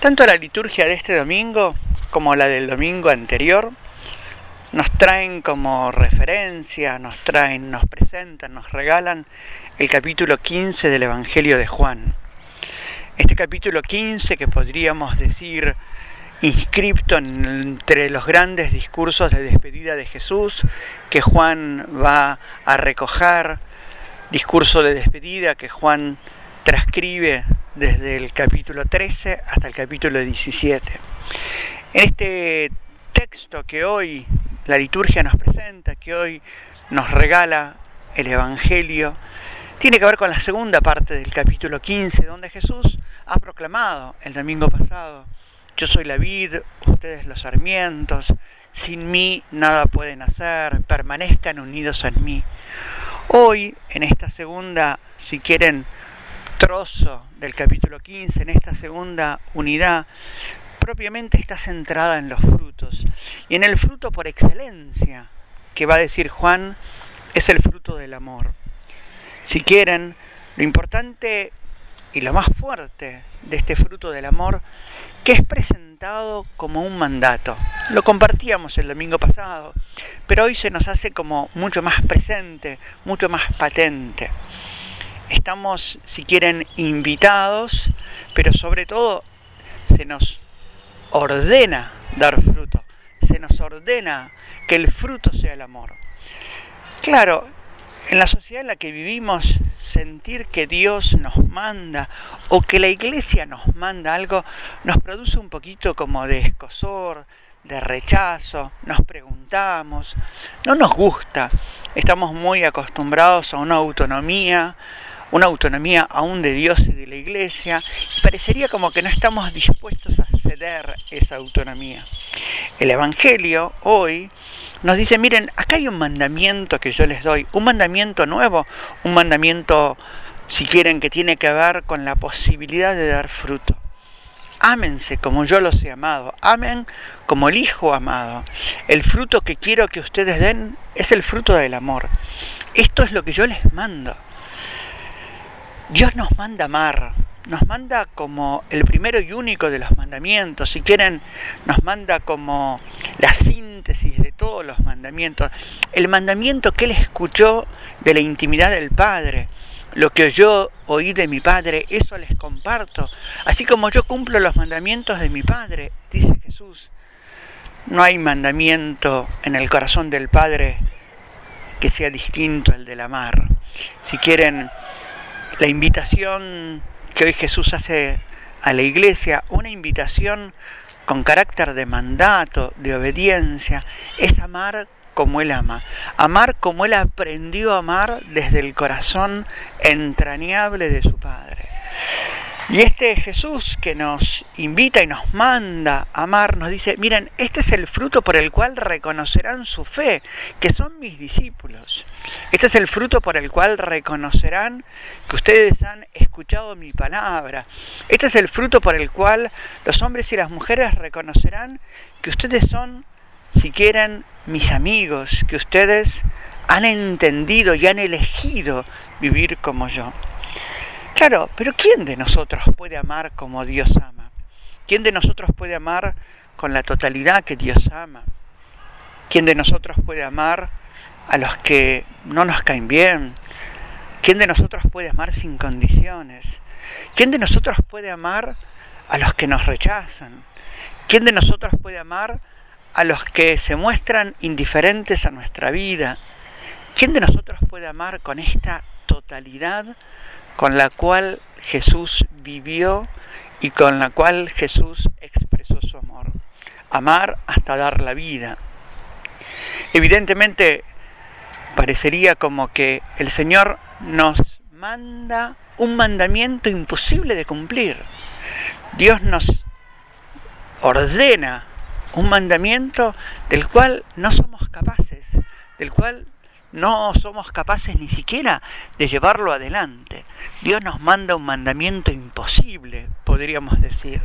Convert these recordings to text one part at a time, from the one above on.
Tanto la liturgia de este domingo como la del domingo anterior nos traen como referencia, nos traen, nos presentan, nos regalan el capítulo 15 del Evangelio de Juan. Este capítulo 15 que podríamos decir inscripto entre los grandes discursos de despedida de Jesús que Juan va a recoger, discurso de despedida que Juan transcribe desde el capítulo 13 hasta el capítulo 17. En este texto que hoy la liturgia nos presenta, que hoy nos regala el Evangelio, tiene que ver con la segunda parte del capítulo 15, donde Jesús ha proclamado el domingo pasado, yo soy la vid, ustedes los sarmientos, sin mí nada pueden hacer, permanezcan unidos en mí. Hoy, en esta segunda, si quieren, trozo del capítulo 15, en esta segunda unidad, propiamente está centrada en los frutos. Y en el fruto por excelencia, que va a decir Juan, es el fruto del amor. Si quieren, lo importante y lo más fuerte de este fruto del amor, que es presentado como un mandato. Lo compartíamos el domingo pasado, pero hoy se nos hace como mucho más presente, mucho más patente estamos, si quieren, invitados, pero sobre todo se nos ordena dar fruto, se nos ordena que el fruto sea el amor. Claro, en la sociedad en la que vivimos, sentir que Dios nos manda o que la iglesia nos manda algo nos produce un poquito como de escosor, de rechazo, nos preguntamos, no nos gusta, estamos muy acostumbrados a una autonomía, una autonomía aún de Dios y de la Iglesia, y parecería como que no estamos dispuestos a ceder esa autonomía. El Evangelio hoy nos dice, miren, acá hay un mandamiento que yo les doy, un mandamiento nuevo, un mandamiento, si quieren, que tiene que ver con la posibilidad de dar fruto. Ámense como yo los he amado, amen como el Hijo amado. El fruto que quiero que ustedes den es el fruto del amor. Esto es lo que yo les mando. Dios nos manda amar, nos manda como el primero y único de los mandamientos, si quieren, nos manda como la síntesis de todos los mandamientos, el mandamiento que él escuchó de la intimidad del Padre, lo que yo oí de mi Padre, eso les comparto, así como yo cumplo los mandamientos de mi Padre, dice Jesús. No hay mandamiento en el corazón del Padre que sea distinto al del amar. Si quieren, la invitación que hoy Jesús hace a la iglesia, una invitación con carácter de mandato, de obediencia, es amar como Él ama, amar como Él aprendió a amar desde el corazón entrañable de su Padre. Y este Jesús que nos invita y nos manda a amar, nos dice, miren, este es el fruto por el cual reconocerán su fe, que son mis discípulos. Este es el fruto por el cual reconocerán que ustedes han escuchado mi palabra. Este es el fruto por el cual los hombres y las mujeres reconocerán que ustedes son, si quieren, mis amigos, que ustedes han entendido y han elegido vivir como yo. Claro, pero ¿quién de nosotros puede amar como Dios ama? ¿Quién de nosotros puede amar con la totalidad que Dios ama? ¿Quién de nosotros puede amar a los que no nos caen bien? ¿Quién de nosotros puede amar sin condiciones? ¿Quién de nosotros puede amar a los que nos rechazan? ¿Quién de nosotros puede amar a los que se muestran indiferentes a nuestra vida? ¿Quién de nosotros puede amar con esta totalidad con la cual Jesús vivió y con la cual Jesús expresó su amor. Amar hasta dar la vida. Evidentemente parecería como que el Señor nos manda un mandamiento imposible de cumplir. Dios nos ordena un mandamiento del cual no somos capaces, del cual no somos capaces ni siquiera de llevarlo adelante. Dios nos manda un mandamiento imposible, podríamos decir.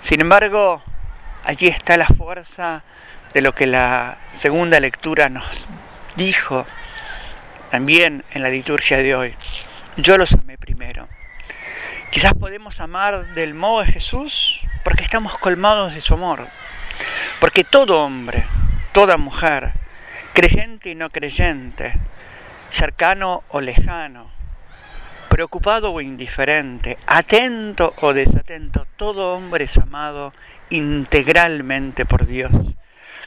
Sin embargo, allí está la fuerza de lo que la segunda lectura nos dijo también en la liturgia de hoy. Yo los amé primero. Quizás podemos amar del modo de Jesús porque estamos colmados de su amor. Porque todo hombre, toda mujer, creyente y no creyente, cercano o lejano, preocupado o indiferente, atento o desatento, todo hombre es amado integralmente por Dios.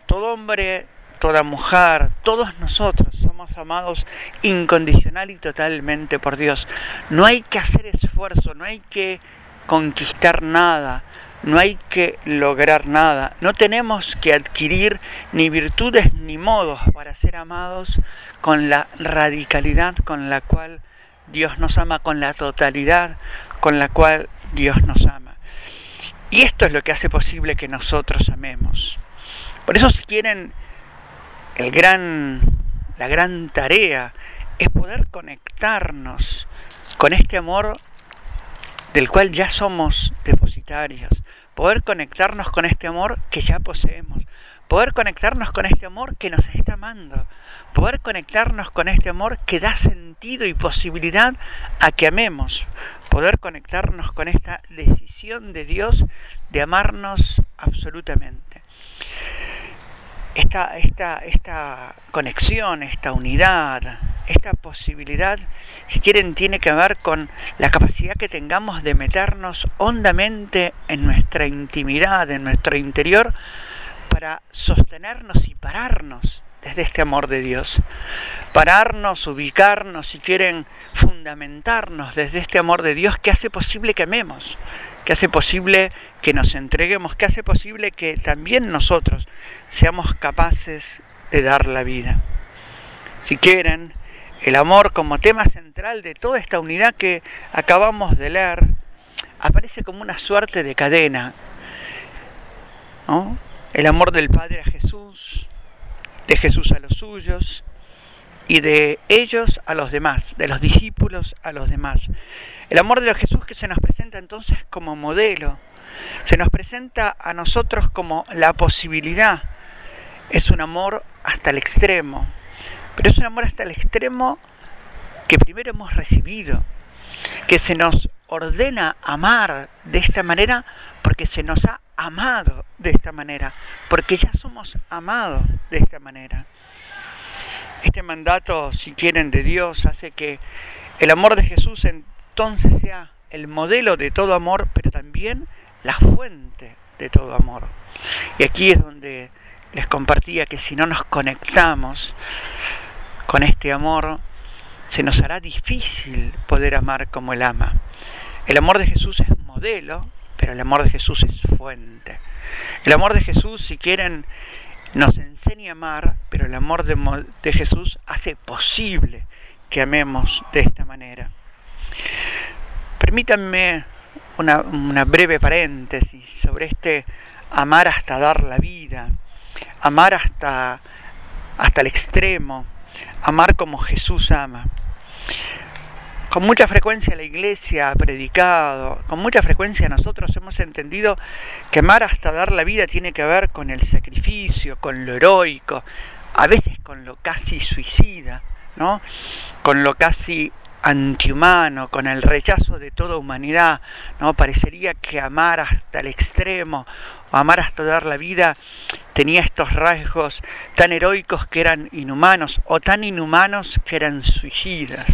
Todo hombre, toda mujer, todos nosotros somos amados incondicional y totalmente por Dios. No hay que hacer esfuerzo, no hay que conquistar nada, no hay que lograr nada, no tenemos que adquirir ni virtudes ni modos para ser amados con la radicalidad con la cual Dios nos ama con la totalidad con la cual Dios nos ama. Y esto es lo que hace posible que nosotros amemos. Por eso si quieren, el gran, la gran tarea es poder conectarnos con este amor del cual ya somos depositarios, poder conectarnos con este amor que ya poseemos, poder conectarnos con este amor que nos está amando, poder conectarnos con este amor que da sentido y posibilidad a que amemos, poder conectarnos con esta decisión de Dios de amarnos absolutamente. Esta, esta, esta conexión, esta unidad, esta posibilidad, si quieren, tiene que ver con la capacidad que tengamos de meternos hondamente en nuestra intimidad, en nuestro interior, para sostenernos y pararnos desde este amor de Dios. Pararnos, ubicarnos, si quieren, fundamentarnos desde este amor de Dios que hace posible que amemos, que hace posible que nos entreguemos, que hace posible que también nosotros seamos capaces de dar la vida. Si quieren, el amor como tema central de toda esta unidad que acabamos de leer aparece como una suerte de cadena. el amor del Padre a Jesús, de Jesús a los suyos y de ellos a los demás, de los discípulos a los demás. El amor de Jesús que se nos presenta entonces como modelo, se nos presenta a nosotros como la posibilidad. Es un amor hasta el extremo, pero es un amor hasta el extremo que primero hemos recibido, que se nos ordena amar de esta manera porque se nos ha amado de esta manera, porque ya somos amados de esta manera. Este mandato, si quieren, de Dios hace que el amor de Jesús entonces sea el modelo de todo amor, pero también la fuente de todo amor. Y aquí es donde les compartía que si no nos conectamos con este amor, se nos hará difícil poder amar como Él ama. El amor de Jesús es modelo, pero el amor de Jesús es fuente. El amor de Jesús, si quieren, nos enseña a amar, pero el amor de, Jesús hace posible que amemos de esta manera. Permítanme una, una breve paréntesis sobre este amar hasta dar la vida, amar hasta, hasta el extremo, amar como Jesús ama. Con mucha frecuencia la iglesia ha predicado, con mucha frecuencia nosotros hemos entendido que amar hasta dar la vida tiene que ver con el sacrificio, con lo heroico, a veces con lo casi suicida, ¿no? con lo casi antihumano, con el rechazo de toda humanidad, ¿no? Parecería que amar hasta el extremo o amar hasta dar la vida tenía estos rasgos tan heroicos que eran inhumanos o tan inhumanos que eran suicidas.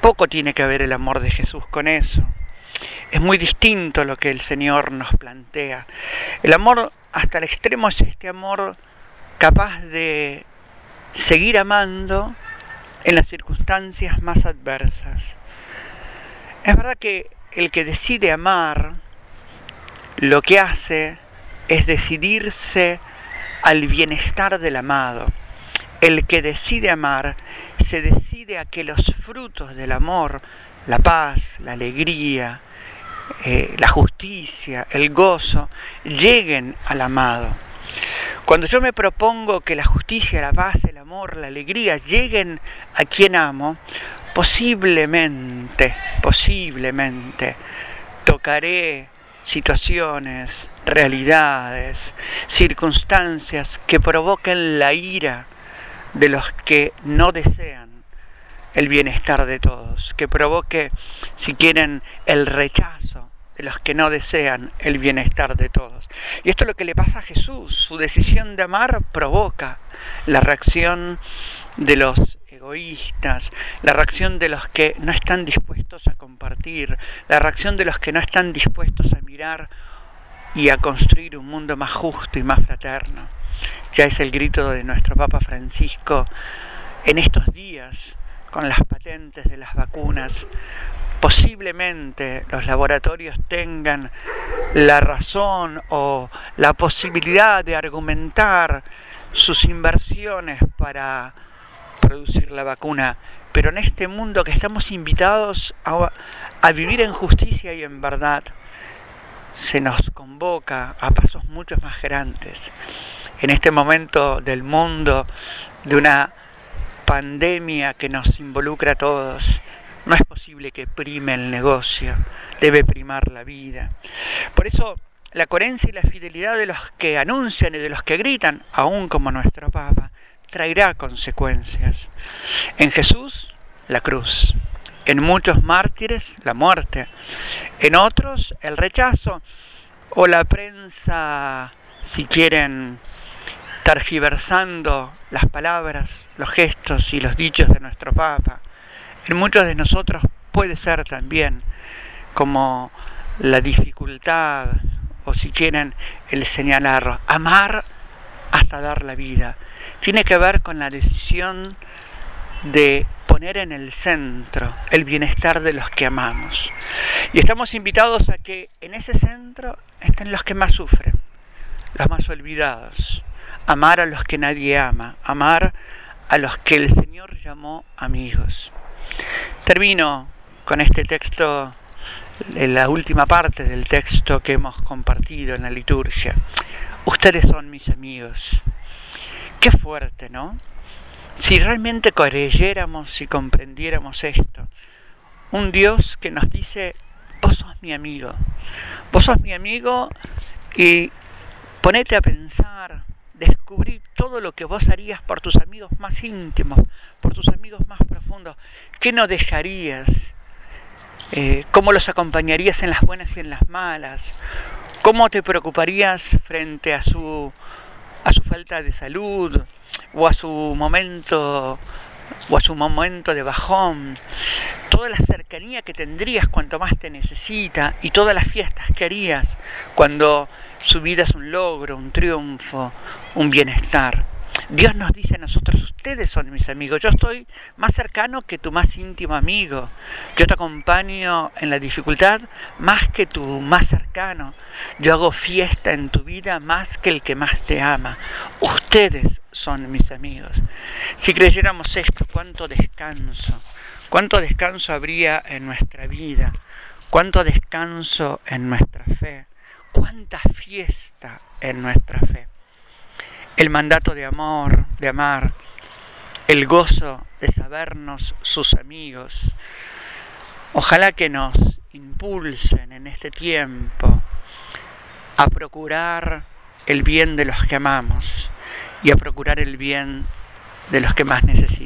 Poco tiene que ver el amor de Jesús con eso. Es muy distinto lo que el Señor nos plantea. El amor hasta el extremo es este amor capaz de seguir amando en las circunstancias más adversas. Es verdad que el que decide amar, lo que hace es decidirse al bienestar del amado. El que decide amar se decide a que los frutos del amor, la paz, la alegría, eh, la justicia, el gozo, lleguen al amado. Cuando yo me propongo que la justicia, la paz, el amor, la alegría lleguen a quien amo, posiblemente, posiblemente, tocaré situaciones, realidades, circunstancias que provoquen la ira de los que no desean el bienestar de todos, que provoque, si quieren, el rechazo los que no desean el bienestar de todos. Y esto es lo que le pasa a Jesús. Su decisión de amar provoca la reacción de los egoístas, la reacción de los que no están dispuestos a compartir, la reacción de los que no están dispuestos a mirar y a construir un mundo más justo y más fraterno. Ya es el grito de nuestro Papa Francisco en estos días con las patentes de las vacunas. Posiblemente los laboratorios tengan la razón o la posibilidad de argumentar sus inversiones para producir la vacuna, pero en este mundo que estamos invitados a, a vivir en justicia y en verdad, se nos convoca a pasos mucho más grandes. En este momento del mundo, de una pandemia que nos involucra a todos, no es posible que prime el negocio, debe primar la vida. Por eso la coherencia y la fidelidad de los que anuncian y de los que gritan, aún como nuestro Papa, traerá consecuencias. En Jesús, la cruz. En muchos mártires, la muerte. En otros, el rechazo o la prensa, si quieren, targiversando las palabras, los gestos y los dichos de nuestro Papa. En muchos de nosotros puede ser también como la dificultad o si quieren el señalar, amar hasta dar la vida. Tiene que ver con la decisión de poner en el centro el bienestar de los que amamos. Y estamos invitados a que en ese centro estén los que más sufren, los más olvidados, amar a los que nadie ama, amar a los que el Señor llamó amigos. Termino con este texto, la última parte del texto que hemos compartido en la liturgia. Ustedes son mis amigos. Qué fuerte, ¿no? Si realmente creyéramos y comprendiéramos esto, un Dios que nos dice, vos sos mi amigo, vos sos mi amigo y ponete a pensar descubrir todo lo que vos harías por tus amigos más íntimos, por tus amigos más profundos. ¿Qué no dejarías? Eh, ¿Cómo los acompañarías en las buenas y en las malas? ¿Cómo te preocuparías frente a su, a su falta de salud o a su momento o a su momento de bajón? Toda la cercanía que tendrías cuanto más te necesita y todas las fiestas que harías cuando su vida es un logro, un triunfo, un bienestar. Dios nos dice a nosotros, ustedes son mis amigos, yo estoy más cercano que tu más íntimo amigo, yo te acompaño en la dificultad más que tu más cercano, yo hago fiesta en tu vida más que el que más te ama, ustedes son mis amigos. Si creyéramos esto, cuánto descanso, cuánto descanso habría en nuestra vida, cuánto descanso en nuestra fe cuánta fiesta en nuestra fe. El mandato de amor, de amar, el gozo de sabernos sus amigos. Ojalá que nos impulsen en este tiempo a procurar el bien de los que amamos y a procurar el bien de los que más necesitan.